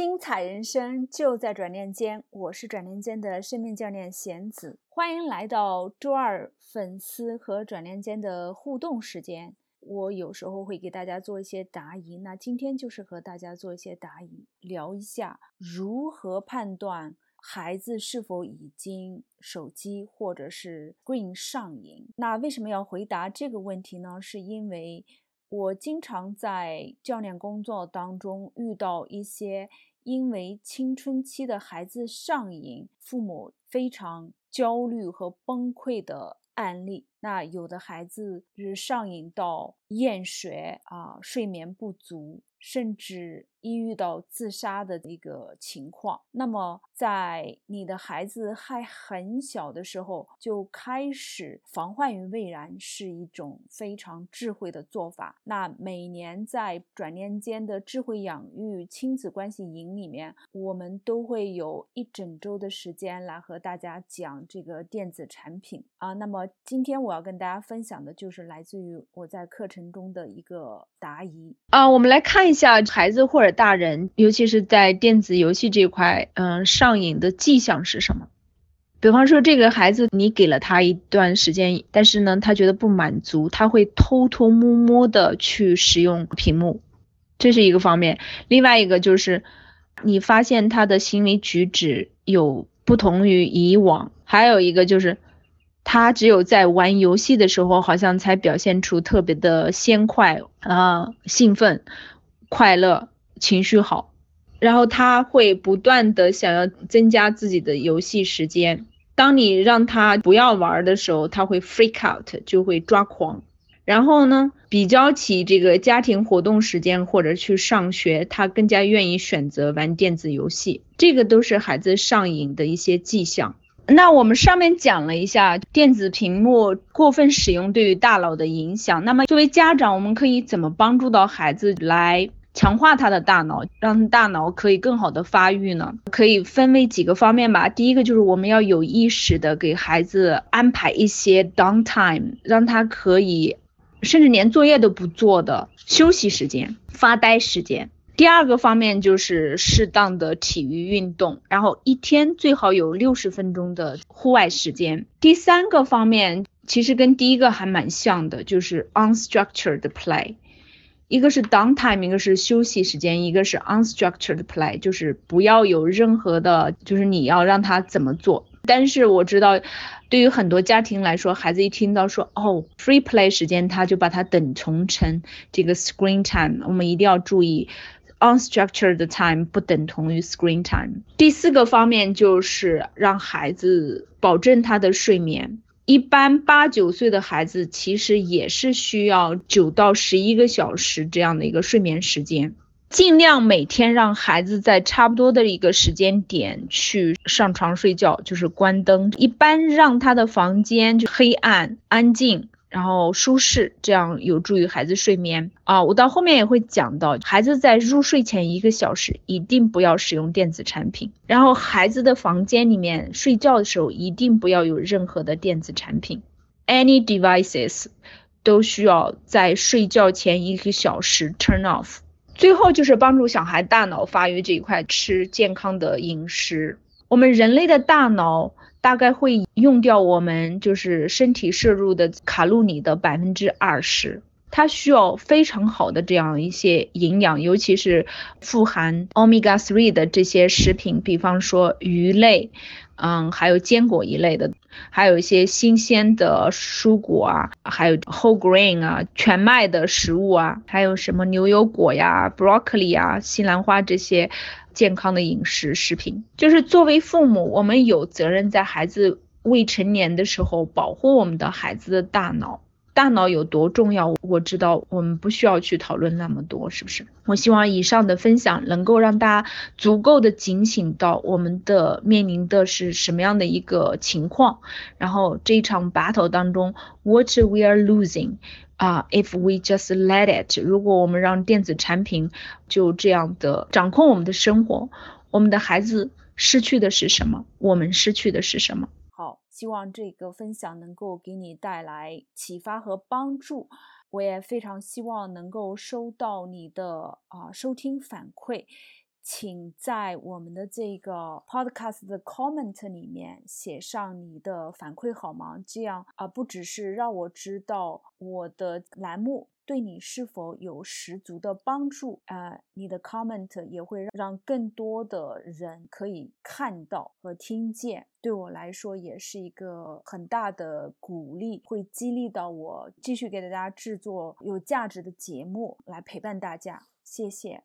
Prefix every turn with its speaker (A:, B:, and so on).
A: 精彩人生就在转念间，我是转念间的生命教练贤子，欢迎来到周二粉丝和转念间的互动时间。我有时候会给大家做一些答疑，那今天就是和大家做一些答疑，聊一下如何判断孩子是否已经手机或者是 green 上瘾。那为什么要回答这个问题呢？是因为我经常在教练工作当中遇到一些。因为青春期的孩子上瘾，父母非常焦虑和崩溃的案例。那有的孩子是上瘾到厌学啊，睡眠不足。甚至一遇到自杀的一个情况，那么在你的孩子还很小的时候就开始防患于未然，是一种非常智慧的做法。那每年在转念间的智慧养育亲子关系营里面，我们都会有一整周的时间来和大家讲这个电子产品啊。那么今天我我要跟大家分享的就是来自于我在课程中的一个答疑
B: 啊，我们来看。一下孩子或者大人，尤其是在电子游戏这块，嗯，上瘾的迹象是什么？比方说，这个孩子你给了他一段时间，但是呢，他觉得不满足，他会偷偷摸摸的去使用屏幕，这是一个方面。另外一个就是，你发现他的行为举止有不同于以往，还有一个就是，他只有在玩游戏的时候，好像才表现出特别的鲜快啊，兴奋。快乐情绪好，然后他会不断的想要增加自己的游戏时间。当你让他不要玩的时候，他会 freak out，就会抓狂。然后呢，比较起这个家庭活动时间或者去上学，他更加愿意选择玩电子游戏。这个都是孩子上瘾的一些迹象。那我们上面讲了一下电子屏幕过分使用对于大脑的影响。那么作为家长，我们可以怎么帮助到孩子来？强化他的大脑，让大脑可以更好的发育呢？可以分为几个方面吧。第一个就是我们要有意识的给孩子安排一些 downtime，让他可以甚至连作业都不做的休息时间、发呆时间。第二个方面就是适当的体育运动，然后一天最好有六十分钟的户外时间。第三个方面其实跟第一个还蛮像的，就是 unstructured play。一个是 downtime，一个是休息时间，一个是 unstructured play，就是不要有任何的，就是你要让他怎么做。但是我知道，对于很多家庭来说，孩子一听到说哦 free play 时间，他就把它等同成这个 screen time。我们一定要注意，unstructured time 不等同于 screen time。第四个方面就是让孩子保证他的睡眠。一般八九岁的孩子其实也是需要九到十一个小时这样的一个睡眠时间，尽量每天让孩子在差不多的一个时间点去上床睡觉，就是关灯，一般让他的房间就黑暗安静。然后舒适，这样有助于孩子睡眠啊。我到后面也会讲到，孩子在入睡前一个小时一定不要使用电子产品。然后孩子的房间里面睡觉的时候一定不要有任何的电子产品，any devices 都需要在睡觉前一个小时 turn off。最后就是帮助小孩大脑发育这一块，吃健康的饮食。我们人类的大脑。大概会用掉我们就是身体摄入的卡路里的百分之二十，它需要非常好的这样一些营养，尤其是富含 omega three 的这些食品，比方说鱼类，嗯，还有坚果一类的，还有一些新鲜的蔬果啊，还有 whole grain 啊，全麦的食物啊，还有什么牛油果呀、broccoli 啊、西兰花这些。健康的饮食食品，就是作为父母，我们有责任在孩子未成年的时候保护我们的孩子的大脑。大脑有多重要，我知道，我们不需要去讨论那么多，是不是？我希望以上的分享能够让大家足够的警醒到我们的面临的是什么样的一个情况，然后这一场 battle 当中，what we are losing。啊，if we just let it，如果我们让电子产品就这样的掌控我们的生活，我们的孩子失去的是什么？我们失去的是什么？
A: 希望这个分享能够给你带来启发和帮助。我也非常希望能够收到你的啊收听反馈。请在我们的这个 podcast 的 comment 里面写上你的反馈好吗？这样啊，不只是让我知道我的栏目。对你是否有十足的帮助？呃，你的 comment 也会让更多的人可以看到和听见。对我来说，也是一个很大的鼓励，会激励到我继续给大家制作有价值的节目，来陪伴大家。谢谢。